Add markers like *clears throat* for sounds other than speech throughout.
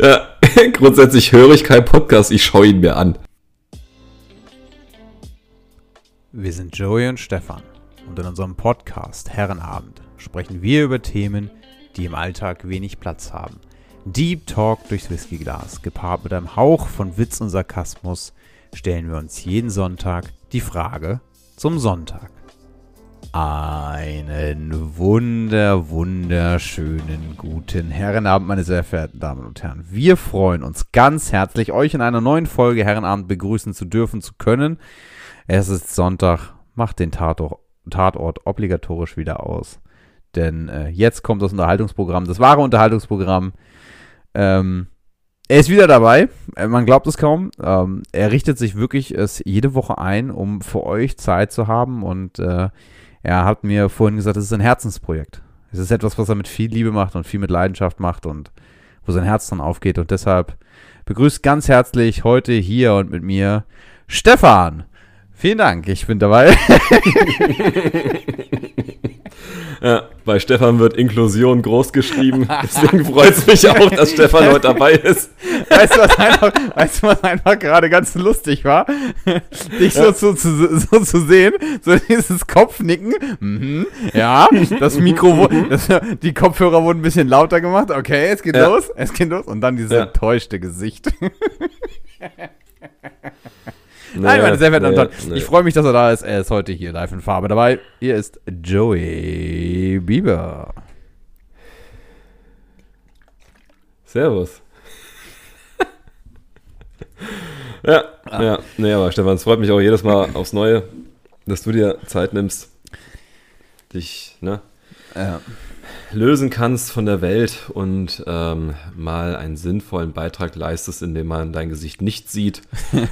ja, *laughs* grundsätzlich höre ich keinen Podcast, ich schaue ihn mir an. Wir sind Joey und Stefan und in unserem Podcast Herrenabend sprechen wir über Themen, die im Alltag wenig Platz haben. Deep Talk durchs Whiskyglas, gepaart mit einem Hauch von Witz und Sarkasmus, stellen wir uns jeden Sonntag die Frage zum Sonntag. Einen wunder, wunderschönen guten Herrenabend, meine sehr verehrten Damen und Herren. Wir freuen uns ganz herzlich, euch in einer neuen Folge Herrenabend begrüßen zu dürfen zu können. Es ist Sonntag, macht den Tatort, obligatorisch wieder aus. Denn äh, jetzt kommt das Unterhaltungsprogramm, das wahre Unterhaltungsprogramm. Ähm, er ist wieder dabei, äh, man glaubt es kaum. Ähm, er richtet sich wirklich es jede Woche ein, um für euch Zeit zu haben und äh, er hat mir vorhin gesagt, es ist ein Herzensprojekt. Es ist etwas, was er mit viel Liebe macht und viel mit Leidenschaft macht und wo sein Herz dann aufgeht. Und deshalb begrüßt ganz herzlich heute hier und mit mir Stefan. Vielen Dank, ich bin dabei. *laughs* *laughs* Ja, bei Stefan wird Inklusion groß geschrieben. *laughs* Deswegen freut es mich auch, dass Stefan heute dabei ist. Weißt du, was einfach, weißt du, was einfach gerade ganz lustig war? Dich so, zu, zu, so zu sehen, so dieses Kopfnicken. Mhm, ja, das Mikro, das, die Kopfhörer wurden ein bisschen lauter gemacht. Okay, es geht Ja. los, es geht los. Und dann dieses Ja. enttäuschte Gesicht. *laughs* Nein, meine sehr verehrten Damen und Herren, ich freue mich, dass er da ist. Er ist heute hier live in Farbe dabei. Hier ist Joey Bieber. Servus. *laughs* ja, ja, nee, aber Stefan, es freut mich auch jedes Mal aufs Neue, dass du dir Zeit nimmst, dich ne, Ja. Lösen kannst von der Welt und ähm, mal einen sinnvollen Beitrag leistest, indem man dein Gesicht nicht sieht. *laughs*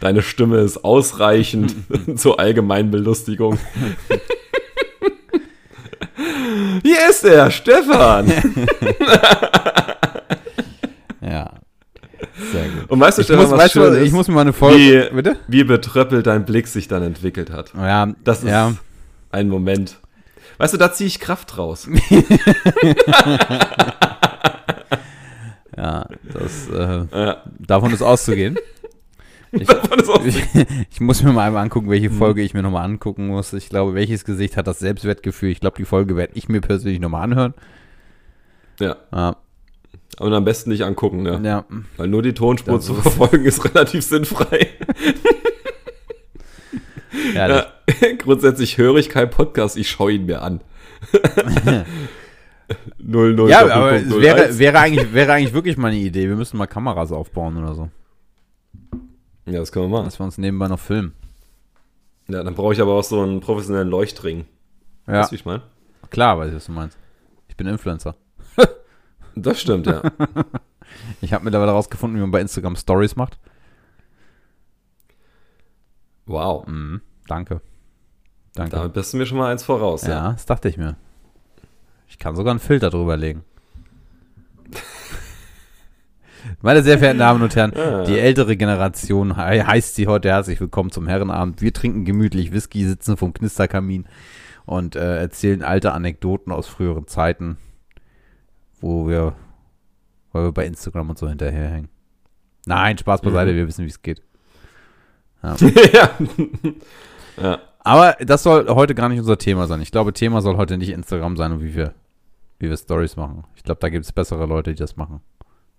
Deine Stimme ist ausreichend *laughs* zur allgemeinen Belustigung. *laughs* Hier ist er, Stefan. ja. Sehr gut. Und weißt du, Ich Stefan, muss, was weißt schön was, ist? ich muss mir mal eine Folge. wie, Bitte? wie betröppelt dein Blick sich dann entwickelt hat. Ja, Das ist ja. Ein Moment. Weißt du, da ziehe ich Kraft raus. *laughs* *laughs* Ja, das, äh, Ja. davon ist auszugehen. Ich, ich, *laughs* ich muss mir mal einmal angucken, welche Folge ich mir nochmal angucken muss. Ich glaube, welches Gesicht hat das Selbstwertgefühl? Ich glaube, die Folge werde ich mir persönlich nochmal anhören. ja, Ja, aber am besten nicht angucken, ne? ja. Weil nur die Tonspur Das zu verfolgen ist relativ sinnfrei. *laughs* ja, grundsätzlich höre ich keinen Podcast, ich schaue ihn mir an. *laughs* 00 ja aber es wäre, 01. wäre, eigentlich, wäre eigentlich wirklich mal eine Idee. Wir müssen mal Kameras aufbauen oder so. Ja, das können wir machen. Dass wir uns nebenbei noch filmen. Ja, dann brauche ich aber auch so einen professionellen Leuchtring. Ja, Weißt du, wie ich meine? klar, weiß ich, was du meinst. Ich bin Influencer. Das stimmt, ja. *laughs* Ich habe mittlerweile rausgefunden, wie man bei Instagram Stories macht. Wow. Mhm, danke. Danke. Damit bist du mir schon mal eins voraus. Ja, das dachte ich mir. Ich kann sogar einen Filter drüber legen. *laughs* Meine sehr verehrten Damen und Herren, Ah. die ältere Generation he- heißt sie heute herzlich willkommen zum Herrenabend. Wir trinken gemütlich Whisky, sitzen vom Knisterkamin und äh, erzählen alte Anekdoten aus früheren Zeiten, wo wir, weil wir bei Instagram und so hinterherhängen. Nein, Spaß beiseite, Mhm. wir wissen, wie es geht. Ja. *laughs* ja. Aber das soll heute gar nicht unser Thema sein. Ich glaube, Thema soll heute nicht Instagram sein und wie wir, wie wir Stories machen. Ich glaube, da gibt es bessere Leute, die das machen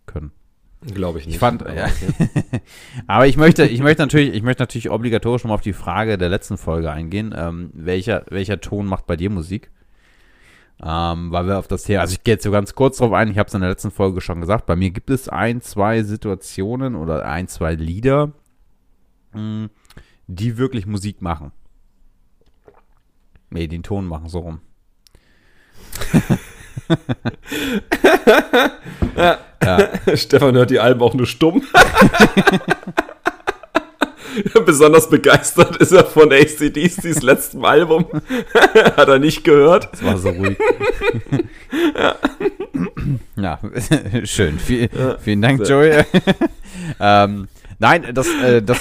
können. Glaube ich nicht. Ich fand, aber ja. Aber ich möchte, ich möchte natürlich, ich möchte natürlich obligatorisch nochmal auf die Frage der letzten Folge eingehen. Ähm, welcher, welcher Ton macht bei dir Musik? Ähm, weil wir auf das Thema, also ich gehe jetzt so ganz kurz drauf ein, ich habe es in der letzten Folge schon gesagt, bei mir gibt es ein, zwei Situationen oder ein, zwei Lieder, die wirklich Musik machen. Nee, den Ton machen, so rum. *laughs* ja. Stefan hört die Alben auch nur stumm. *laughs* Besonders begeistert ist er von ACDCs letztem Album. *laughs* Hat er nicht gehört. Das war so ruhig. ja. schön. Viel, Ja, vielen Dank, Joey. ähm, nein, das, äh, das,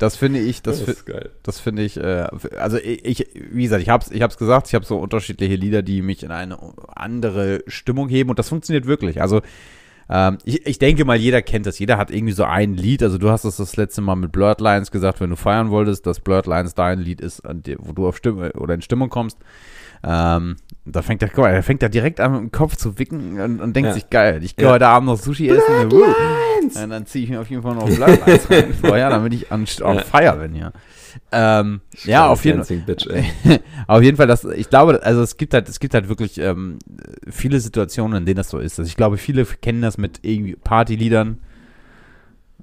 Das finde ich, das, Das das finde ich, äh, also ich, ich, wie gesagt, ich hab's, ich hab's gesagt, ich habe so unterschiedliche Lieder, die mich in eine andere Stimmung heben und das funktioniert wirklich. Also ähm, ich, ich denke mal, jeder kennt das, jeder hat irgendwie so ein Lied, also du hast es das letzte Mal mit Blurred Lines gesagt, wenn du feiern wolltest, dass Blurred Lines dein Lied ist, an dir, wo du auf Stimme oder in Stimmung kommst. Ähm, da fängt er, er fängt da direkt an mit dem Kopf zu wicken und, und denkt Ja. sich, geil, ich gehe Ja. heute Abend noch Sushi essen. Woo. Und dann ziehe ich mir auf jeden Fall noch Blood Lines rein *laughs* vorher, damit ich an, on Ja. fire bin hier. Ähm, ja, auf jeden, Bitch, *laughs* auf jeden Fall, das, ich glaube, also es gibt halt, es gibt halt wirklich ähm, viele Situationen, in denen das so ist. Also ich glaube, viele kennen das mit irgendwie Partyliedern.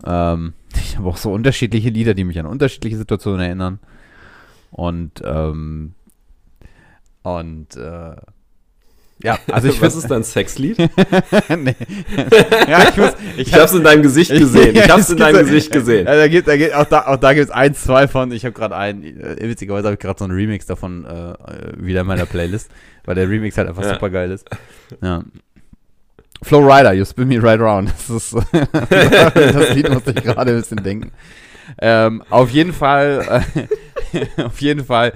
Ähm, *laughs* ich habe auch so unterschiedliche Lieder, die mich an unterschiedliche Situationen erinnern. Und ähm, und äh, ja, also ich *laughs* Was ist dein Sexlied? *laughs* nee. *laughs* ja, ich muss, Ich hab's in deinem Gesicht gesehen. Ich hab's es in deinem Gesicht gesehen. Ja, da gibt, da gibt, auch da, auch da gibt es ein, zwei von. Ich habe gerade einen, äh, witzigerweise habe ich gerade so einen Remix davon äh, äh, wieder in meiner Playlist, weil der Remix halt einfach Ja. super geil ist. Ja. Flow Rider, You Spin Me Right Round. Das ist das Lied musste ich gerade ein bisschen denken. Ähm, auf jeden Fall, äh, auf jeden Fall.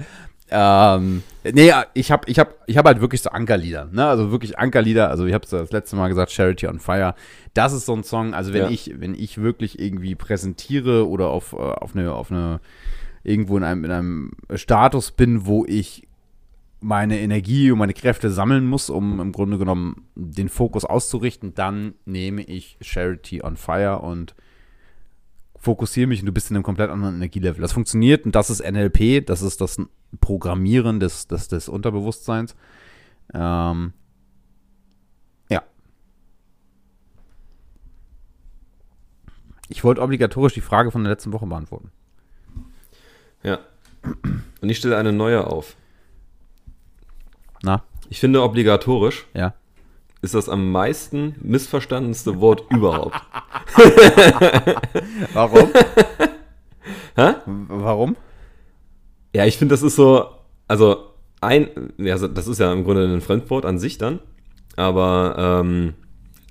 Ähm, nee, ich habe ich hab, ich hab halt wirklich so Ankerlieder, ne? Also wirklich Ankerlieder. Also ich habe das letzte Mal gesagt, Charity on Fire. Das ist so ein Song, also wenn Ja. ich, wenn ich wirklich irgendwie präsentiere oder auf, äh, auf eine, auf eine, irgendwo in einem, in einem Status bin, wo ich meine Energie und meine Kräfte sammeln muss, um im Grunde genommen den Fokus auszurichten, dann nehme ich Charity on Fire und fokussiere mich und du bist in einem komplett anderen Energielevel. Das funktioniert und das ist NLP, das ist das Programmieren des, des, des Unterbewusstseins. Ähm, ja. Ich wollte obligatorisch die Frage von der letzten Woche beantworten. Ja. Und ich stelle eine neue auf. Na, Ich finde obligatorisch ja. ist das am meisten missverstandenste Wort *laughs* überhaupt. Warum? *laughs* Hä? Warum? Ja, ich finde, das ist so, also ein, ja, so- das ist ja im Grunde ein Fremdwort an sich dann, aber ähm,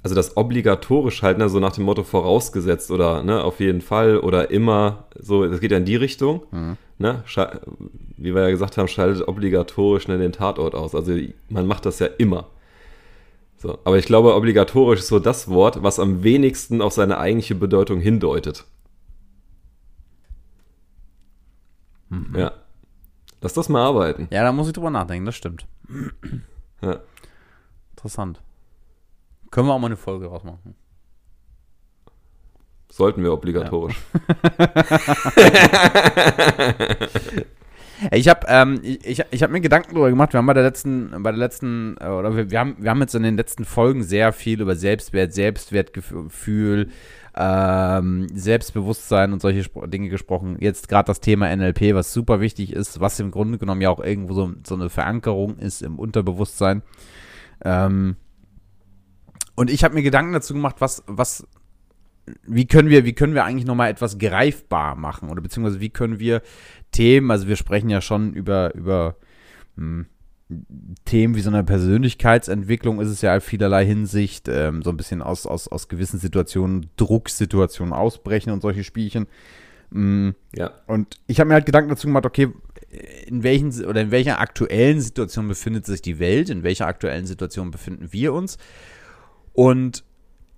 also das obligatorisch halt, ne, so nach dem Motto vorausgesetzt oder ne, auf jeden Fall oder immer, so, das geht ja in die Richtung, Mhm. ne, wie wir ja gesagt haben, schaltet obligatorisch ne, den Tatort aus. Also man macht das ja immer. So, aber ich glaube, obligatorisch ist so das Wort, was am wenigsten auf seine eigentliche Bedeutung hindeutet. Ja. Lass das mal arbeiten. Ja, da muss ich drüber nachdenken, das stimmt. Ja. Interessant. Können wir auch mal eine Folge rausmachen. Sollten wir obligatorisch. *laughs* Ich habe ähm, ich, ich, ich hab mir Gedanken darüber gemacht. Wir haben bei der letzten, bei der letzten, äh, oder wir, wir, haben, wir haben jetzt in den letzten Folgen sehr viel über Selbstwert, Selbstwertgefühl, ähm, Selbstbewusstsein und solche Spro Dinge gesprochen. Jetzt gerade das Thema NLP, was super wichtig ist, was im Grunde genommen ja auch irgendwo so, so eine Verankerung ist im Unterbewusstsein. Ähm, und ich habe mir Gedanken dazu gemacht, was, was, wie können wir, wie können wir eigentlich nochmal etwas greifbar machen? Oder beziehungsweise wie können wir Themen, also wir sprechen ja schon über, über hm, Themen wie so eine Persönlichkeitsentwicklung ist es ja in vielerlei Hinsicht, ähm, so ein bisschen aus, aus, aus gewissen Situationen, Drucksituationen ausbrechen und solche Spielchen. Mm, Ja. und ich habe mir halt Gedanken dazu gemacht, okay, in welchen oder in welcher aktuellen Situation befindet sich die Welt, in welcher aktuellen Situation befinden wir uns? Und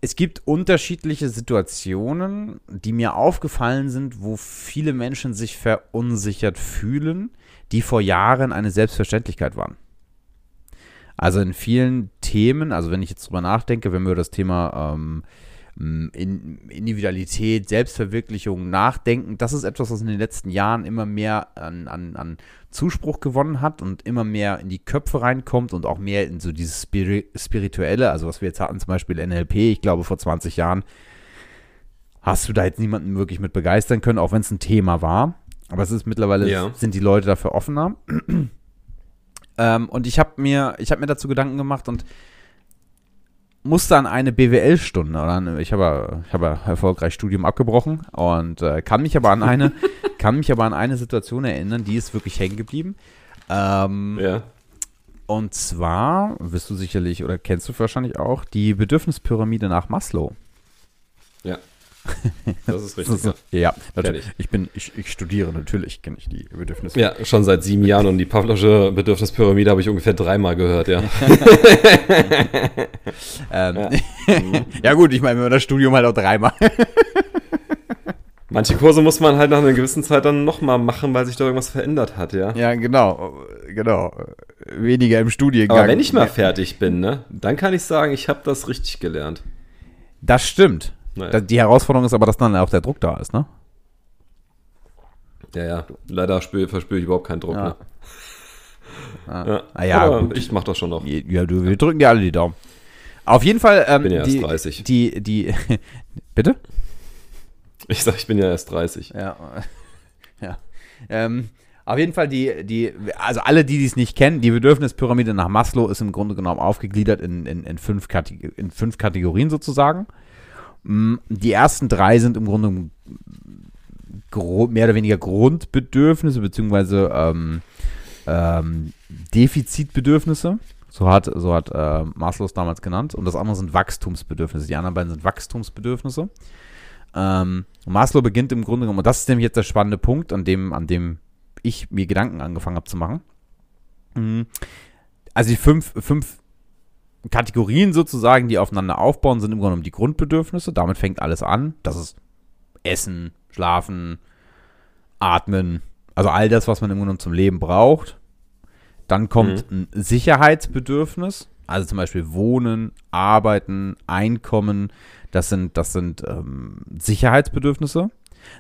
es gibt unterschiedliche Situationen, die mir aufgefallen sind, wo viele Menschen sich verunsichert fühlen, die vor Jahren eine Selbstverständlichkeit waren. Also in vielen Themen, also wenn ich jetzt drüber nachdenke, wenn wir über das Thema ähm, in Individualität, Selbstverwirklichung nachdenken, das ist etwas, was in den letzten Jahren immer mehr an, an, an Zuspruch gewonnen hat und immer mehr in die Köpfe reinkommt und auch mehr in so dieses Spiri Spirituelle, also was wir jetzt hatten, zum Beispiel NLP, ich glaube vor 20 Jahren hast du da jetzt niemanden wirklich mit begeistern können, auch wenn es ein Thema war. Aber es ist mittlerweile, Ja. sind die Leute dafür offener. Ähm, und ich habe mir, ich habe mir dazu Gedanken gemacht und musste an eine BWL-Stunde, oder an, ich habe ich habe erfolgreich Studium abgebrochen und äh, kann mich aber an eine, *laughs* kann mich aber an eine Situation erinnern, die ist wirklich hängen geblieben. Ähm, Ja. Und zwar, wirst du sicherlich oder kennst du wahrscheinlich auch, die Bedürfnispyramide nach Maslow. Ja. *laughs* Das ist richtig. Das ist, ja, natürlich. ich. Bin, ich, ich studiere, natürlich kenne ich die Bedürfnisse. Ja, schon seit sieben Jahren und die Pavlovsche Bedürfnispyramide habe ich ungefähr dreimal gehört, ja. *laughs* Ähm, *laughs* ja. gut, ich meine, wenn man das Studium halt auch dreimal. Manche Kurse muss man halt nach einer gewissen Zeit dann nochmal machen, weil sich da irgendwas verändert hat, ja. ja, genau, genau. Weniger im Studiengang. Aber wenn ich mal fertig bin, ne, dann kann ich sagen, ich habe das richtig gelernt. Das stimmt. Naja. Die Herausforderung ist aber, dass dann auch der Druck da ist, ne? Ja, ja. Leider spür, verspüre ich überhaupt keinen Druck, Ja. ne? Ah. Ja. Ah ja, Aber gut. ich mach das schon noch. Ja, du, wir drücken dir alle die Daumen. Auf jeden Fall, ähm, Bin ja erst die, 30. die, die, *laughs* bitte? Ich sag, ich bin ja erst 30. Ja, *laughs* ja. Ähm, auf jeden Fall die, die, also alle, die es nicht kennen, die Bedürfnispyramide nach Maslow ist im Grunde genommen aufgegliedert in, in, in, fünf, Kategor in fünf Kategorien sozusagen. Mm, Die ersten drei sind im Grunde mehr oder weniger Grundbedürfnisse, beziehungsweise ähm, ähm, Defizitbedürfnisse. So hat, so hat äh, Maslow es damals genannt. Und das andere sind Wachstumsbedürfnisse. Die anderen beiden sind Wachstumsbedürfnisse. Ähm, Maslow beginnt im Grunde genommen, und das ist nämlich jetzt der spannende Punkt, an dem, an dem ich mir Gedanken angefangen habe zu machen. Mhm. Also die fünf, fünf Kategorien sozusagen, die aufeinander aufbauen, sind im Grunde genommen die Grundbedürfnisse. Damit fängt alles an. Das ist Essen, Schlafen, Atmen, also all das, was man im Grunde genommen zum Leben braucht. Dann kommt ein Sicherheitsbedürfnis, also zum Beispiel Wohnen, Arbeiten, Einkommen. Das sind, das sind ähm, Sicherheitsbedürfnisse.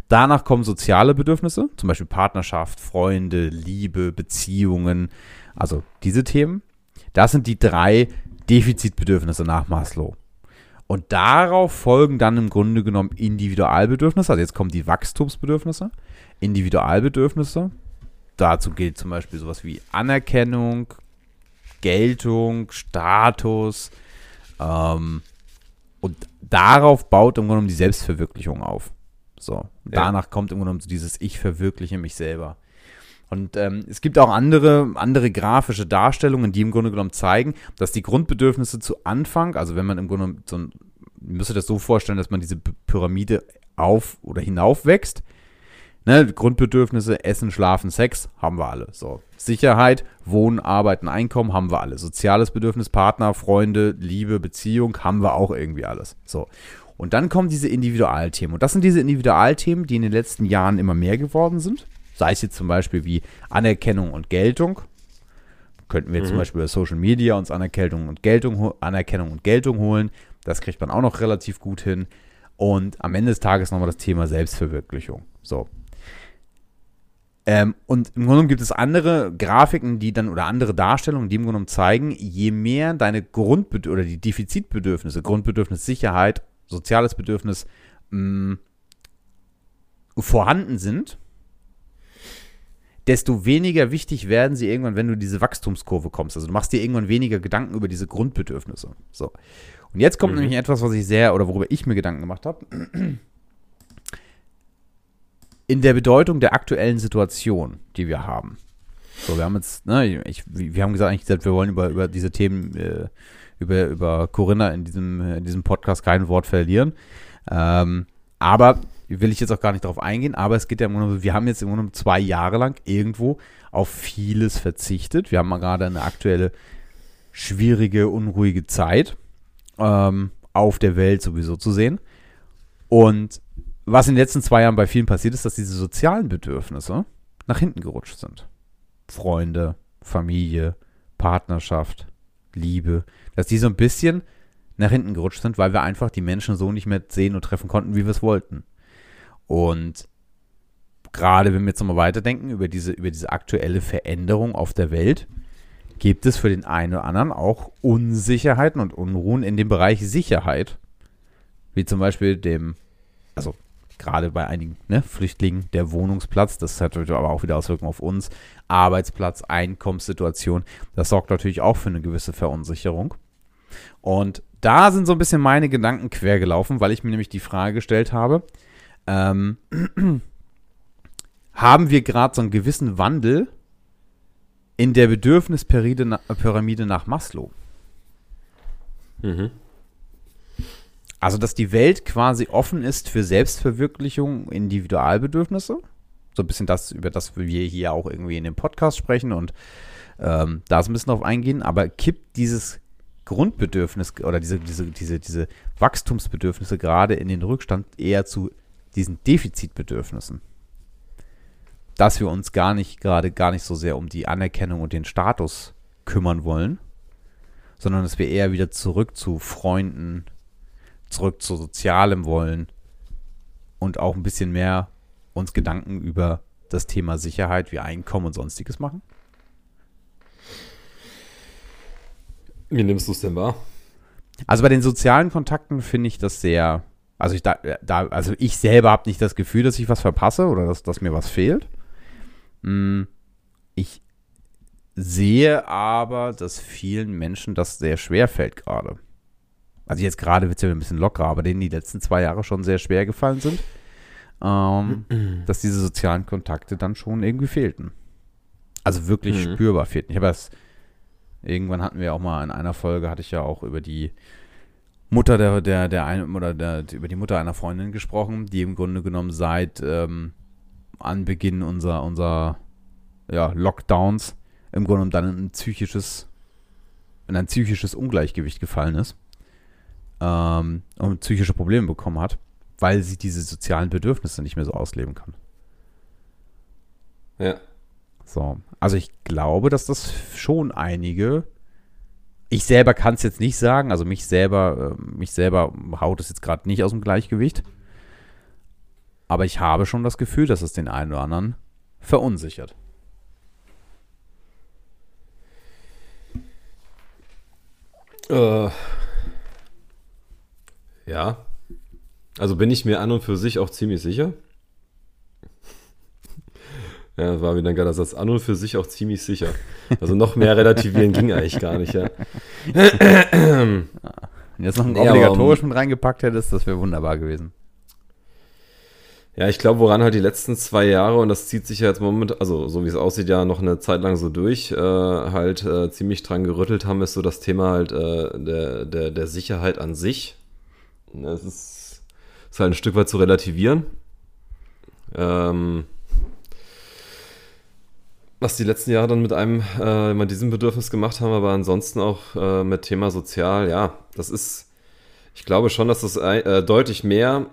Danach kommen soziale Bedürfnisse, zum Beispiel Partnerschaft, Freunde, Liebe, Beziehungen, also diese Themen. Das sind die drei Defizitbedürfnisse nach Maslow. Und darauf folgen dann im Grunde genommen Individualbedürfnisse. Also jetzt kommen die Wachstumsbedürfnisse, Individualbedürfnisse. Dazu gilt zum Beispiel sowas wie Anerkennung, Geltung, Status. Ähm, und darauf baut im Grunde genommen die Selbstverwirklichung auf. So, danach kommt im Grunde genommen dieses Ich verwirkliche mich selber. Und ähm, es gibt auch andere, andere grafische Darstellungen, die im Grunde genommen zeigen, dass die Grundbedürfnisse zu Anfang, also wenn man im Grunde so ein, ihr müsst euch das so vorstellen, dass man diese Pyramide auf oder hinauf wächst. Ne, Grundbedürfnisse, Essen, Schlafen, Sex, haben wir alle. So. Sicherheit, Wohnen, Arbeiten, Einkommen, haben wir alle. Soziales Bedürfnis, Partner, Freunde, Liebe, Beziehung, haben wir auch irgendwie alles. So. Und dann kommen diese Individualthemen. Und das sind diese Individualthemen, die in den letzten Jahren immer mehr geworden sind. Sei es jetzt zum Beispiel wie Anerkennung und Geltung. Könnten wir jetzt zum Beispiel über Social Media uns Anerkennung und Geltung, Anerkennung und Geltung holen. Das kriegt man auch noch relativ gut hin. Und am Ende des Tages nochmal das Thema Selbstverwirklichung. So. Ähm, und im Grunde genommen gibt es andere Grafiken, die dann oder andere Darstellungen, die im Grunde genommen zeigen, je mehr deine Grundbedürfnisse oder die Defizitbedürfnisse, Grundbedürfnis Sicherheit, soziales Bedürfnis mh, vorhanden sind, desto weniger wichtig werden sie irgendwann, wenn du in diese Wachstumskurve kommst. Also du machst dir irgendwann weniger Gedanken über diese Grundbedürfnisse. So. Und jetzt kommt nämlich etwas, was ich sehr oder worüber ich mir Gedanken gemacht habe. In der Bedeutung der aktuellen Situation, die wir haben. So, wir haben jetzt, ne, ich, wir haben gesagt, eigentlich gesagt, wir wollen über, über diese Themen, äh, über, über Corinna in diesem, in diesem Podcast kein Wort verlieren. Ähm, aber will ich jetzt auch gar nicht darauf eingehen, aber es geht ja im Grunde, wir haben jetzt im Grunde zwei Jahre lang irgendwo auf vieles verzichtet. Wir haben mal gerade eine aktuelle schwierige, unruhige Zeit ähm, auf der Welt sowieso zu sehen. Und was in den letzten zwei Jahren bei vielen passiert ist, dass diese sozialen Bedürfnisse nach hinten gerutscht sind. Freunde, Familie, Partnerschaft, Liebe, dass die so ein bisschen nach hinten gerutscht sind, weil wir einfach die Menschen so nicht mehr sehen und treffen konnten, wie wir es wollten. Und gerade wenn wir jetzt nochmal weiterdenken über diese, über diese aktuelle Veränderung auf der Welt, gibt es für den einen oder anderen auch Unsicherheiten und Unruhen in dem Bereich Sicherheit. Wie zum Beispiel dem, also gerade bei einigen ne, Flüchtlingen, der Wohnungsplatz, das hat natürlich aber auch wieder Auswirkungen auf uns, Arbeitsplatz, Einkommenssituation, das sorgt natürlich auch für eine gewisse Verunsicherung. Und da sind so ein bisschen meine Gedanken quer gelaufen, weil ich mir nämlich die Frage gestellt habe, ähm, haben wir gerade so einen gewissen Wandel in der Bedürfnispyramide na- Pyramide nach Maslow? Mhm. Also, dass die Welt quasi offen ist für Selbstverwirklichung, Individualbedürfnisse. So ein bisschen das, über das wir hier auch irgendwie in dem Podcast sprechen und ähm, da so ein bisschen drauf eingehen. Aber kippt dieses Grundbedürfnis oder diese, diese, diese, diese Wachstumsbedürfnisse gerade in den Rückstand eher zu diesen Defizitbedürfnissen. Dass wir uns gar nicht gerade gar nicht so sehr um die Anerkennung und den Status kümmern wollen, sondern dass wir eher wieder zurück zu Freunden, zurück zu Sozialem wollen und auch ein bisschen mehr uns Gedanken über das Thema Sicherheit wie Einkommen und sonstiges machen? Wie nimmst du es denn wahr? Also bei den sozialen Kontakten finde ich das sehr, also ich da, da also ich selber habe nicht das Gefühl, dass ich was verpasse oder dass, dass mir was fehlt. Hm, ich sehe aber, dass vielen Menschen das sehr schwer fällt gerade. Also jetzt gerade wird es ja ein bisschen lockerer, aber denen die letzten zwei Jahre schon sehr schwer gefallen sind, ähm, dass diese sozialen Kontakte dann schon irgendwie fehlten. Also wirklich mhm. spürbar fehlten. Ich habe das, irgendwann hatten wir auch mal in einer Folge, hatte ich ja auch über die Mutter der, der, der ein, oder der, über die Mutter einer Freundin gesprochen, die im Grunde genommen seit ähm, Anbeginn unserer, unserer ja, Lockdowns im Grunde genommen dann in ein psychisches, in ein psychisches Ungleichgewicht gefallen ist ähm, und psychische Probleme bekommen hat, weil sie diese sozialen Bedürfnisse nicht mehr so ausleben kann. Ja. So, also ich glaube, dass das schon einige ich selber kann es jetzt nicht sagen, also mich selber, äh, mich selber haut es jetzt gerade nicht aus dem Gleichgewicht. Aber ich habe schon das Gefühl, dass es den einen oder anderen verunsichert. Äh, ja. Also bin ich mir an und für sich auch ziemlich sicher. Ja, war wieder ein geiler Satz. An und für sich auch ziemlich sicher. Also noch mehr relativieren ging eigentlich gar nicht, ja. Wenn du jetzt noch ein obligatorisch mit reingepackt hättest, das wäre wunderbar gewesen. Ja, ich glaube, woran halt die letzten zwei Jahre, und das zieht sich ja jetzt momentan, also so wie es aussieht, ja noch eine Zeit lang so durch, äh, halt äh, ziemlich dran gerüttelt haben, ist so das Thema halt äh, der, der, der Sicherheit an sich. Es ist, ist halt ein Stück weit zu relativieren. Ähm, was die letzten Jahre dann mit einem, äh, immer diesem Bedürfnis gemacht haben, aber ansonsten auch äh, mit Thema sozial, ja, das ist, ich glaube schon, dass das äh, deutlich mehr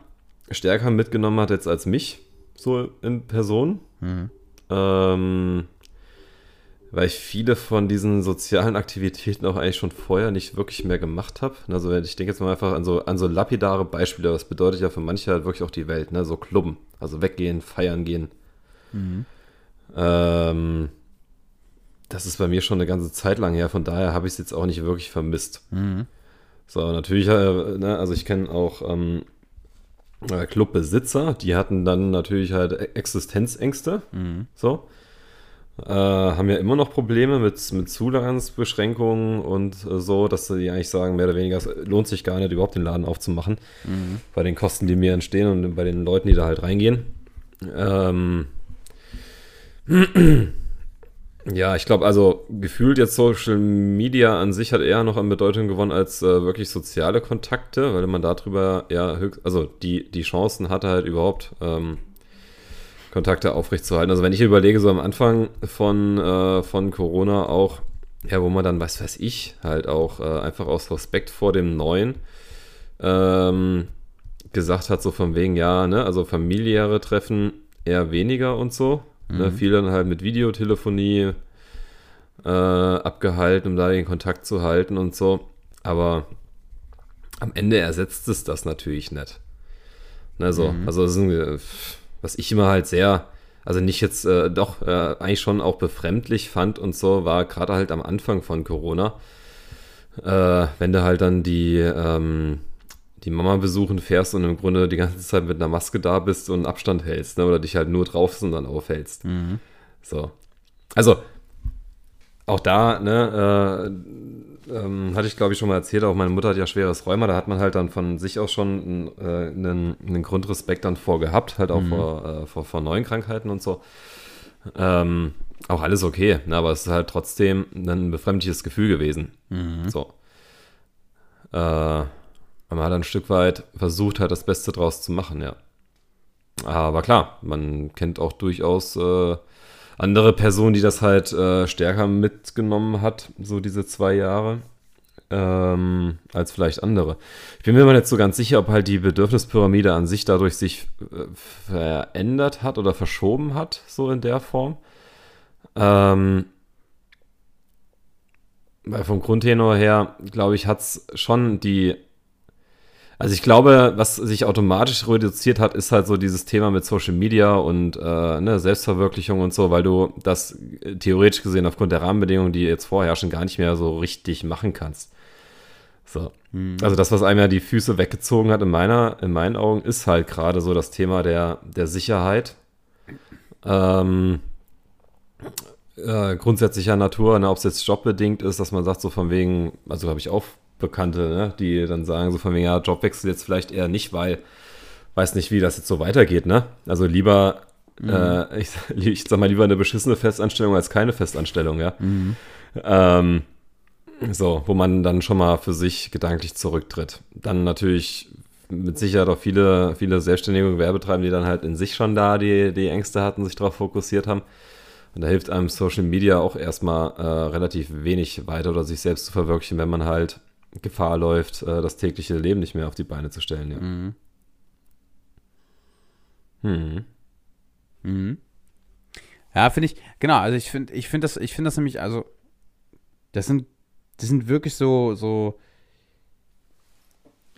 stärker mitgenommen hat jetzt als mich, so in Person. Mhm. Ähm, weil ich viele von diesen sozialen *laughs* Aktivitäten auch eigentlich schon vorher nicht wirklich mehr gemacht habe. Also ich denke jetzt mal einfach an so, an so lapidare Beispiele. Das bedeutet ja für manche halt wirklich auch die Welt, ne? So Klubben. Also weggehen, feiern gehen. Mhm. Ähm, das ist bei mir schon eine ganze Zeit lang her, von daher habe ich es jetzt auch nicht wirklich vermisst. Mhm. So, natürlich, äh, ne, also ich kenne auch ähm, äh, Clubbesitzer, die hatten dann natürlich halt e-, Existenzängste. Mhm. So. Äh, haben ja immer noch Probleme mit, mit Zugangsbeschränkungen und äh, so, dass sie eigentlich sagen, mehr oder weniger, es lohnt sich gar nicht, überhaupt den Laden aufzumachen. Mhm. Bei den Kosten, die mir entstehen und bei den Leuten, die da halt reingehen. Ähm, ja, ich glaube, also gefühlt jetzt Social Media an sich hat eher noch an Bedeutung gewonnen als äh, wirklich soziale Kontakte, weil man darüber ja höchst, also die, die Chancen hatte halt überhaupt ähm, Kontakte aufrechtzuerhalten. Also wenn ich überlege, so am Anfang von, äh, von Corona auch, ja, wo man dann, was weiß ich, halt auch äh, einfach aus Respekt vor dem Neuen ähm, gesagt hat, so von wegen, ja, ne, also familiäre Treffen eher weniger und so. Ne, mhm. Ne, viel dann halt mit Videotelefonie äh, abgehalten, um da den Kontakt zu halten und so. Aber am Ende ersetzt es das natürlich nicht. Ne, so. Mhm. Also, ein, was ich immer halt sehr, also nicht jetzt, äh, doch äh, eigentlich schon auch befremdlich fand und so, war gerade halt am Anfang von Corona, äh, wenn du halt dann die, ähm, die Mama besuchen fährst und im Grunde die ganze Zeit mit einer Maske da bist und Abstand hältst, ne? oder dich halt nur draußen dann aufhältst. Mhm. So. Also, auch da, ne, äh, ähm, hatte ich glaube ich schon mal erzählt, auch meine Mutter hat ja schweres Rheuma, da hat man halt dann von sich aus schon äh, einen, einen Grundrespekt dann vor gehabt, halt auch mhm. vor, äh, vor, vor, neuen Krankheiten und so. Ähm, auch alles okay, ne, aber es ist halt trotzdem ein befremdliches Gefühl gewesen. Mhm. So. Äh, man hat ein Stück weit versucht, halt das Beste draus zu machen, ja. Aber klar, man kennt auch durchaus äh, andere Personen, die das halt äh, stärker mitgenommen hat, so diese zwei Jahre, ähm, als vielleicht andere. Ich bin mir immer nicht so ganz sicher, ob halt die Bedürfnispyramide an sich dadurch sich äh, verändert hat oder verschoben hat, so in der Form. Ähm, weil vom Grundtenor her, glaube ich, hat es schon die also ich glaube, was sich automatisch reduziert hat, ist halt so dieses Thema mit Social Media und äh, ne, Selbstverwirklichung und so, weil du das äh, theoretisch gesehen aufgrund der Rahmenbedingungen, die jetzt vorherrschen, gar nicht mehr so richtig machen kannst. So. Hm. Also das, was einem ja die Füße weggezogen hat in meiner, in meinen Augen, ist halt gerade so das Thema der, der Sicherheit. Ähm, äh, grundsätzlicher Natur, ne, ob es jetzt jobbedingt ist, dass man sagt, so von wegen, also habe ich auch Bekannte, ne, die dann sagen so von wegen, ja, Jobwechsel jetzt vielleicht eher nicht, weil weiß nicht, wie das jetzt so weitergeht, ne? Also lieber, mhm. äh, *laughs* ich, ich, sag mal, lieber eine beschissene Festanstellung als keine Festanstellung, ja. Mhm. Ähm, so, wo man dann schon mal für sich gedanklich zurücktritt. Dann natürlich mit Sicherheit auch viele, viele selbstständige Gewerbetreibende, die dann halt in sich schon da die, die Ängste hatten, sich darauf fokussiert haben. Und da hilft einem Social Media auch erstmal äh, relativ wenig weiter oder sich selbst zu verwirklichen, wenn man halt Gefahr läuft, äh, das tägliche Leben nicht mehr auf die Beine zu stellen. Ja. Mhm. Hm. Mhm. Ja, finde ich, genau, also ich finde, ich finde das, ich finde das nämlich, also, das sind, das sind wirklich so, so,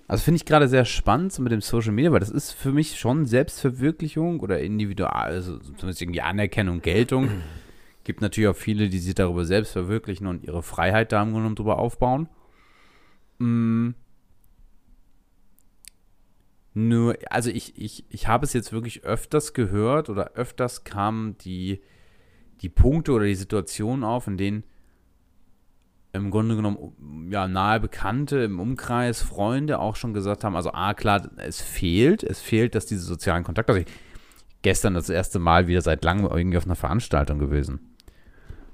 also finde ich gerade sehr spannend so mit dem Social Media, weil das ist für mich schon Selbstverwirklichung oder individual, also zumindest irgendwie Anerkennung, Geltung. Gibt natürlich auch viele, die sich darüber selbst verwirklichen und ihre Freiheit da im Grunde drüber aufbauen. Mm. Nur, also ich, ich, ich habe es jetzt wirklich öfters gehört oder öfters kamen die, die Punkte oder die Situationen auf, in denen im Grunde genommen ja nahe Bekannte im Umkreis, Freunde auch schon gesagt haben, also ah klar, es fehlt, es fehlt, dass diese sozialen Kontakte, also ich, gestern das erste Mal wieder seit langem irgendwie auf einer Veranstaltung gewesen.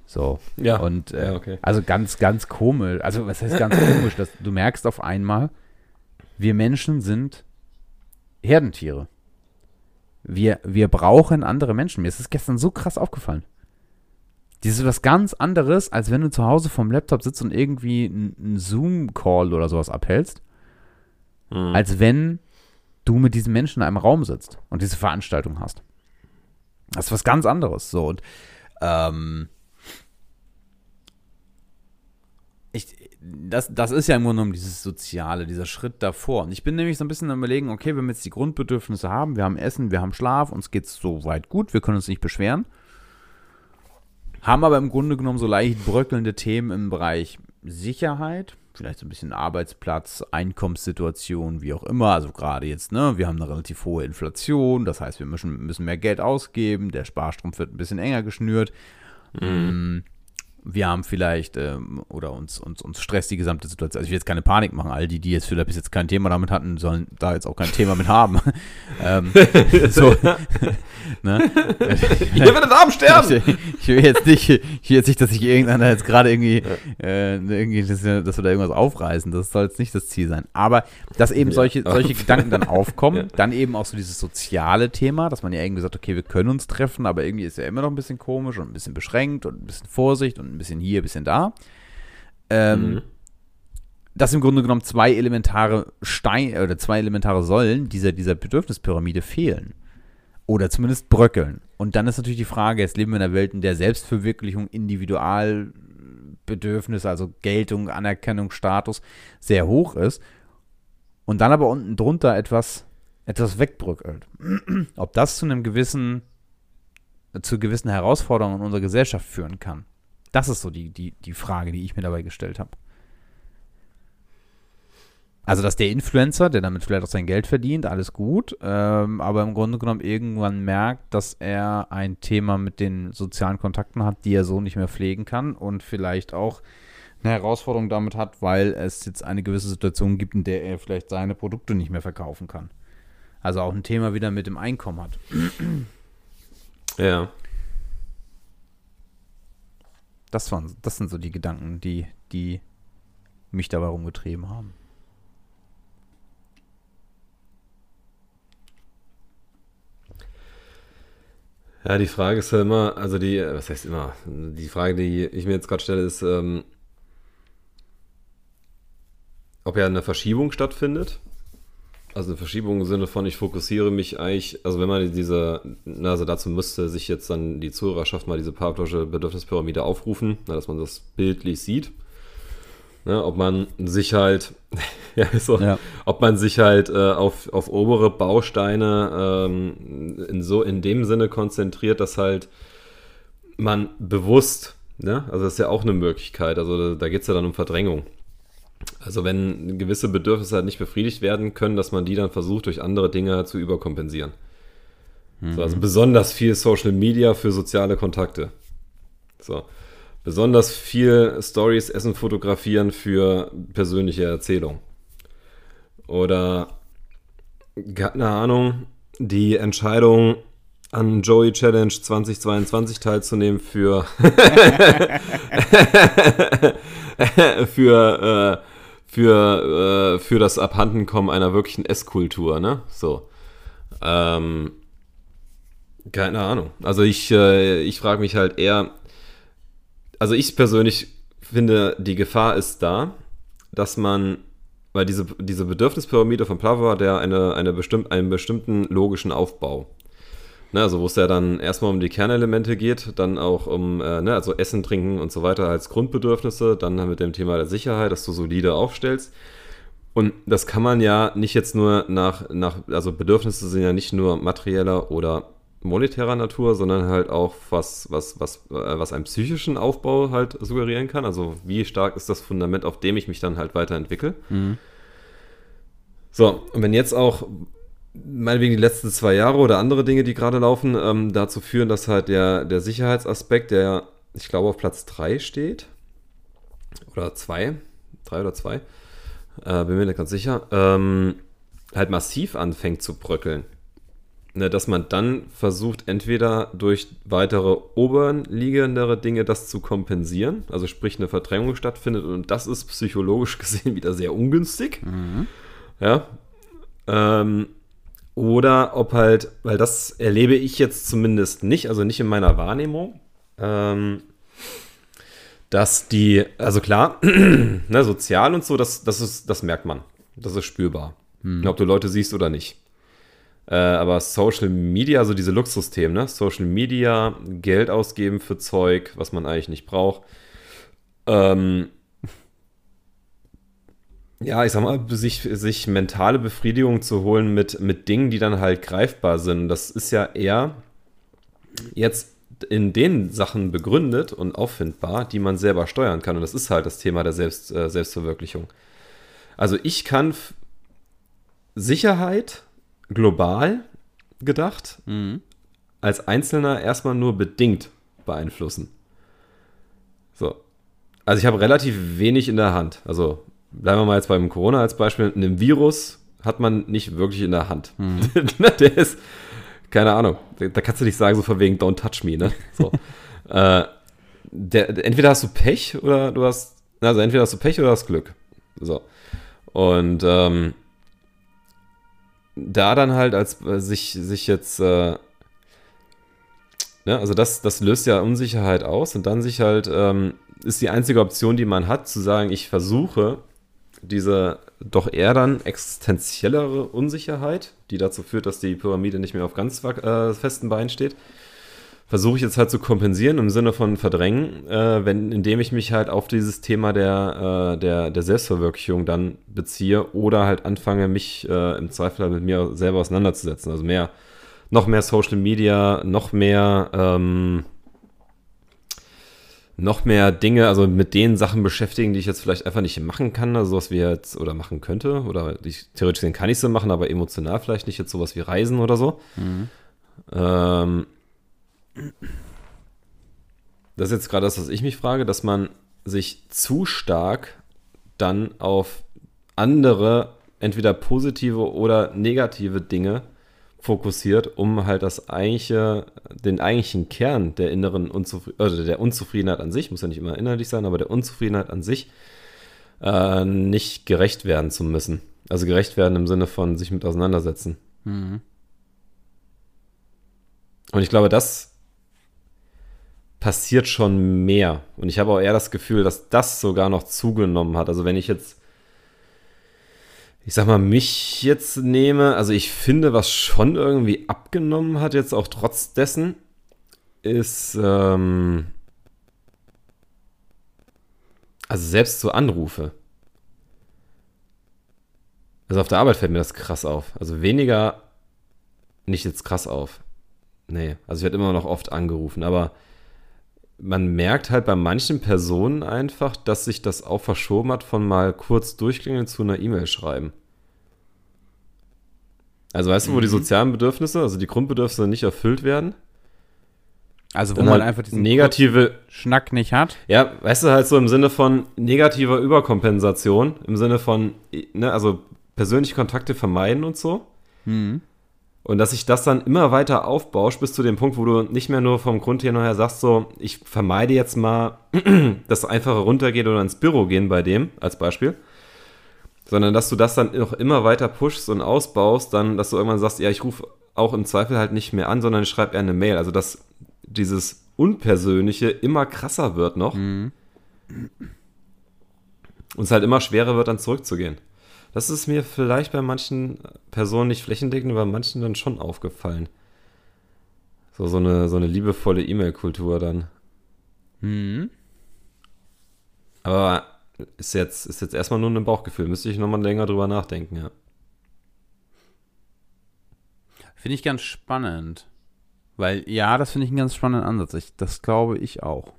So. Ja. Und äh, ja, okay. also ganz, ganz komisch. Also, was heißt ganz komisch? Dass du merkst auf einmal, wir Menschen sind Herdentiere. Wir, wir brauchen andere Menschen. Mir ist das gestern so krass aufgefallen. Das ist was ganz anderes, als wenn du zu Hause vom Laptop sitzt und irgendwie einen Zoom-Call oder sowas abhältst. Mhm. Als wenn du mit diesen Menschen in einem Raum sitzt und diese Veranstaltung hast. Das ist was ganz anderes. So, und ähm, ich, das, das ist ja im Grunde genommen dieses Soziale, dieser Schritt davor. Und ich bin nämlich so ein bisschen am überlegen, okay, wenn wir jetzt die Grundbedürfnisse haben, wir haben Essen, wir haben Schlaf, uns geht es so weit gut, wir können uns nicht beschweren, haben aber im Grunde genommen so leicht bröckelnde Themen im Bereich Sicherheit, vielleicht so ein bisschen Arbeitsplatz, Einkommenssituation, wie auch immer. Also gerade jetzt, ne, wir haben eine relativ hohe Inflation, das heißt, wir müssen, müssen mehr Geld ausgeben, der Sparstrumpf wird ein bisschen enger geschnürt. Mhm. Wir haben vielleicht ähm, oder uns, uns, uns stresst die gesamte Situation. Also ich will jetzt keine Panik machen. All die, die jetzt vielleicht bis jetzt kein Thema damit hatten, sollen da jetzt auch kein Thema mit haben. *laughs* ähm, *laughs* so, *laughs* ne? *laughs* Hier wird Arm sterben! Ich, ich, will jetzt nicht, ich will jetzt nicht, dass sich irgendeiner jetzt gerade irgendwie, äh, irgendwie dass, wir da irgendwas aufreißen. Das soll jetzt nicht das Ziel sein. Aber dass eben solche, solche Gedanken dann *laughs* aufkommen, dann eben auch so dieses soziale Thema, dass man ja irgendwie sagt, okay, wir können uns treffen, aber irgendwie ist ja immer noch ein bisschen komisch und ein bisschen beschränkt und ein bisschen Vorsicht und ein bisschen hier, ein bisschen da. Ähm, mhm. Dass im Grunde genommen zwei elementare Steine oder zwei elementare Säulen dieser, dieser Bedürfnispyramide fehlen. Oder zumindest bröckeln. Und dann ist natürlich die Frage, jetzt leben wir in einer Welt, in der Selbstverwirklichung, Individualbedürfnisse, also Geltung, Anerkennung, Status sehr hoch ist. Und dann aber unten drunter etwas, etwas wegbröckelt. *clears throat* Ob das zu einem gewissen, zu gewissen Herausforderungen in unserer Gesellschaft führen kann. Das ist so die, die, die Frage, die ich mir dabei gestellt habe. Also, dass der Influencer, der damit vielleicht auch sein Geld verdient, alles gut, ähm, aber im Grunde genommen irgendwann merkt, dass er ein Thema mit den sozialen Kontakten hat, die er so nicht mehr pflegen kann und vielleicht auch eine Herausforderung damit hat, weil es jetzt eine gewisse Situation gibt, in der er vielleicht seine Produkte nicht mehr verkaufen kann. Also auch ein Thema wieder mit dem Einkommen hat. Ja. Das, waren, das sind so die Gedanken, die, die mich dabei rumgetrieben haben. Ja, die Frage ist ja immer, also die, was heißt immer, die Frage, die ich mir jetzt gerade stelle, ist, ähm, ob ja eine Verschiebung stattfindet. Also eine Verschiebung im Sinne von, ich fokussiere mich eigentlich, also wenn man diese, also dazu müsste sich jetzt dann die Zuhörerschaft mal diese Pavlovsche Bedürfnispyramide aufrufen, dass man das bildlich sieht. Ne, ob man sich halt, *laughs* ja, so, ja. ob man sich halt äh, auf, auf obere Bausteine ähm, in so in dem Sinne konzentriert, dass halt man bewusst, ne, also das ist ja auch eine Möglichkeit, also da, da geht es ja dann um Verdrängung. Also wenn gewisse Bedürfnisse halt nicht befriedigt werden können, dass man die dann versucht, durch andere Dinge zu überkompensieren. Mhm. So, also besonders viel Social Media für soziale Kontakte. So besonders viel Stories, Essen fotografieren für persönliche Erzählung. Oder, keine Ahnung, die Entscheidung an Joey Challenge 2022 teilzunehmen für *laughs* für äh, für äh, für das Abhandenkommen einer wirklichen Esskultur, ne? So. Ähm, keine Ahnung. Also ich, äh, ich frage mich halt eher, also ich persönlich finde, die Gefahr ist da, dass man, weil diese, diese Bedürfnispyramide von Plava hat ja eine, eine bestimm, einen bestimmten logischen Aufbau. Ne, also wo es ja dann erstmal um die Kernelemente geht, dann auch um äh, ne, also Essen, Trinken und so weiter als Grundbedürfnisse, dann mit dem Thema der Sicherheit, dass du solide aufstellst. Und das kann man ja nicht jetzt nur nach, nach also Bedürfnisse sind ja nicht nur materieller oder monetärer Natur, sondern halt auch was, was, was, äh, was einen psychischen Aufbau halt suggerieren kann. Also wie stark ist das Fundament, auf dem ich mich dann halt weiterentwickle. Mhm. So, und wenn jetzt auch meinetwegen die letzten zwei Jahre oder andere Dinge, die gerade laufen, ähm, dazu führen, dass halt der, der Sicherheitsaspekt, der ich glaube auf Platz 3 steht, oder 2, 3 oder 2, äh, bin mir nicht ganz sicher, ähm, halt massiv anfängt zu bröckeln ne, dass man dann versucht, entweder durch weitere oberliegendere Dinge das zu kompensieren, also sprich eine Verdrängung stattfindet und das ist psychologisch *laughs* gesehen wieder sehr ungünstig. Mhm. Ja. Ähm, oder ob halt, weil das erlebe ich jetzt zumindest nicht, also nicht in meiner Wahrnehmung, ähm, dass die, also klar, *clears throat* ne, sozial und so, das, das, ist, das merkt man. Das ist spürbar. Mhm. Ob du Leute siehst oder nicht. Äh, aber Social Media, also diese Luxusthemen, ne? Social Media, Geld ausgeben für Zeug, was man eigentlich nicht braucht. Ähm, ja, ich sag mal, sich, sich mentale Befriedigung zu holen mit, mit Dingen, die dann halt greifbar sind. Das ist ja eher jetzt in den Sachen begründet und auffindbar, die man selber steuern kann. Und das ist halt das Thema der Selbst, äh, Selbstverwirklichung. Also ich kann Sicherheit global gedacht, mhm. als Einzelner erstmal nur bedingt beeinflussen. So. Also ich habe relativ wenig in der Hand. Also bleiben wir mal jetzt beim Corona als Beispiel. Ein Virus hat man nicht wirklich in der Hand. Mhm. *laughs* der ist, keine Ahnung, da kannst du nicht sagen, so von wegen don't touch me, ne? So. *laughs* äh, der, entweder hast du Pech oder du hast, also entweder hast du Pech oder hast Glück. So. Und ähm, da dann halt als äh, sich, sich jetzt, äh, ne, also das, das löst ja Unsicherheit aus und dann sich halt, ähm, ist die einzige Option, die man hat, zu sagen, ich versuche diese doch eher dann existenziellere Unsicherheit, die dazu führt, dass die Pyramide nicht mehr auf ganz äh, festen Beinen steht, versuche ich jetzt halt zu kompensieren im Sinne von verdrängen, äh, wenn, indem ich mich halt auf dieses Thema der, äh, der, der Selbstverwirklichung dann beziehe oder halt anfange, mich äh, im Zweifel halt mit mir selber auseinanderzusetzen. Also mehr, noch mehr Social Media, noch mehr, ähm, noch mehr Dinge, also mit den Sachen beschäftigen, die ich jetzt vielleicht einfach nicht machen kann, also was wir jetzt oder machen könnte, oder ich, theoretisch gesehen kann ich so machen, aber emotional vielleicht nicht jetzt sowas wie Reisen oder so. Mhm. Ähm, das ist jetzt gerade das, was ich mich frage, dass man sich zu stark dann auf andere, entweder positive oder negative Dinge fokussiert, um halt das eigentliche, den eigentlichen Kern der inneren Unzufriedenheit, also der Unzufriedenheit an sich, muss ja nicht immer innerlich sein, aber der Unzufriedenheit an sich äh, nicht gerecht werden zu müssen. Also gerecht werden im Sinne von sich mit auseinandersetzen. Mhm. Und ich glaube, das passiert schon mehr. Und ich habe auch eher das Gefühl, dass das sogar noch zugenommen hat. Also wenn ich jetzt, ich sag mal, mich jetzt nehme, also ich finde, was schon irgendwie abgenommen hat, jetzt auch trotz dessen, ist, ähm, also selbst so Anrufe. Also auf der Arbeit fällt mir das krass auf. Also weniger, nicht jetzt krass auf. Nee, also ich werde immer noch oft angerufen, aber man merkt halt bei manchen Personen einfach, dass sich das auch verschoben hat von mal kurz durchklingeln zu einer E-Mail schreiben. Also weißt du, wo die Mhm. sozialen Bedürfnisse, also die Grundbedürfnisse nicht erfüllt werden? Also wo man halt einfach diesen negative, Schnack nicht hat. ja, weißt du, halt so im Sinne von negativer Überkompensation, im Sinne von, ne, also persönliche Kontakte vermeiden und so. Mhm. Und dass sich das dann immer weiter aufbauscht bis zu dem Punkt, wo du nicht mehr nur vom Grund her her sagst, so, ich vermeide jetzt mal, *clears throat* dass einfacher runtergeht oder ins Büro gehen bei dem, als Beispiel. Sondern dass du das dann noch immer weiter pushst und ausbaust, dann, dass du irgendwann sagst, ja, ich rufe auch im Zweifel halt nicht mehr an, sondern ich schreibe eher eine Mail. Also dass dieses Unpersönliche immer krasser wird noch Mhm. und es halt immer schwerer wird, dann zurückzugehen. Das ist mir vielleicht bei manchen Personen nicht flächendeckend, aber bei manchen dann schon aufgefallen. So, so eine, so eine liebevolle E-Mail-Kultur dann. Mhm. Aber ist jetzt, ist jetzt erstmal nur ein Bauchgefühl. Müsste ich nochmal länger drüber nachdenken, ja. Finde ich ganz spannend. Weil, ja, das finde ich einen ganz spannenden Ansatz. Ich, das glaube ich auch.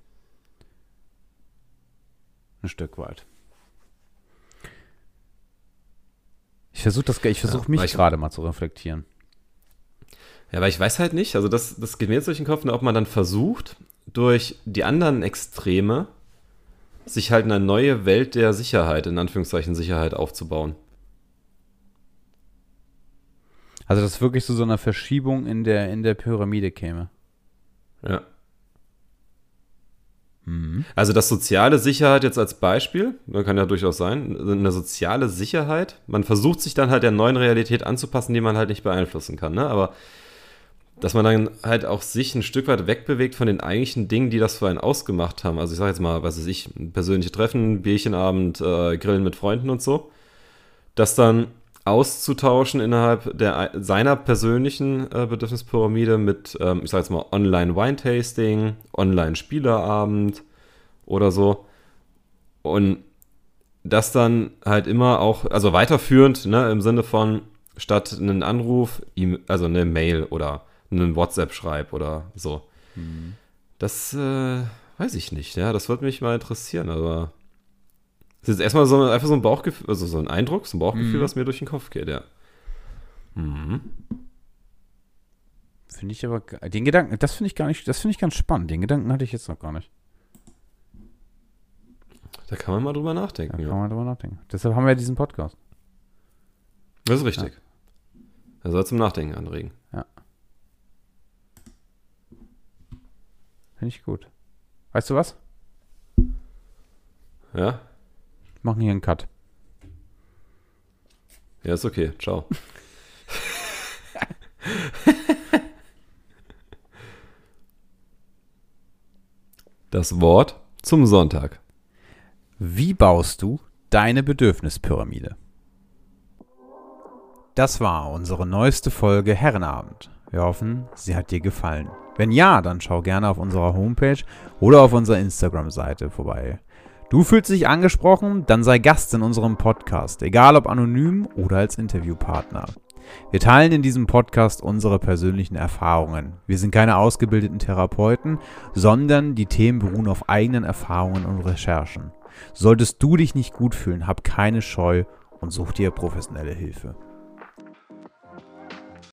Ein Stück weit. Ich versuche das, ich versuche Ja, mich ich- gerade mal zu reflektieren. Ja, aber ich weiß halt nicht, also das, das geht mir jetzt durch den Kopf, ne, ob man dann versucht, durch die anderen Extreme sich halt eine neue Welt der Sicherheit, in Anführungszeichen Sicherheit aufzubauen. Also, dass es wirklich zu so einer Verschiebung in der, in der Pyramide käme. Ja. Mhm. Also das soziale Sicherheit jetzt als Beispiel, ne, kann ja durchaus sein, eine soziale Sicherheit. Man versucht sich dann halt der neuen Realität anzupassen, die man halt nicht beeinflussen kann. Ne? Aber dass man dann halt auch sich ein Stück weit wegbewegt von den eigentlichen Dingen, die das für einen ausgemacht haben. Also ich sage jetzt mal, was weiß ich, persönliche Treffen, Bierchenabend, äh, Grillen mit Freunden und so. Das dann auszutauschen innerhalb der, seiner persönlichen äh, Bedürfnispyramide mit, ähm, ich sage jetzt mal, Online-Wine-Tasting, Online-Spielerabend oder so. Und das dann halt immer auch, also weiterführend, ne, im Sinne von, statt einen Anruf, ihm- also eine Mail oder einen WhatsApp-Schreib oder so. Das äh, weiß ich nicht, ja, das würde mich mal interessieren, aber es ist erstmal so einfach so ein Bauchgefühl, also so ein Eindruck, so ein Bauchgefühl, Mhm. was mir durch den Kopf geht, ja. Mhm. Finde ich aber, den Gedanken, das finde ich gar nicht, das finde ich ganz spannend. Den Gedanken hatte ich jetzt noch gar nicht. Da kann man mal drüber Da nachdenken, kann ja. man drüber nachdenken. Deshalb haben wir ja diesen Podcast. Das ist richtig. Er soll zum Nachdenken anregen. Finde ich gut. Weißt du was? Ja? Machen hier einen Cut. Ja, ist okay. Ciao. Das Wort zum Sonntag. Wie baust du deine Bedürfnispyramide? Das war unsere neueste Folge Herrenabend. Wir hoffen, sie hat dir gefallen. Wenn ja, dann schau gerne auf unserer Homepage oder auf unserer Instagram-Seite vorbei. Du fühlst dich angesprochen, dann sei Gast in unserem Podcast, egal ob anonym oder als Interviewpartner. Wir teilen in diesem Podcast unsere persönlichen Erfahrungen. Wir sind keine ausgebildeten Therapeuten, sondern die Themen beruhen auf eigenen Erfahrungen und Recherchen. Solltest du dich nicht gut fühlen, hab keine Scheu und such dir professionelle Hilfe.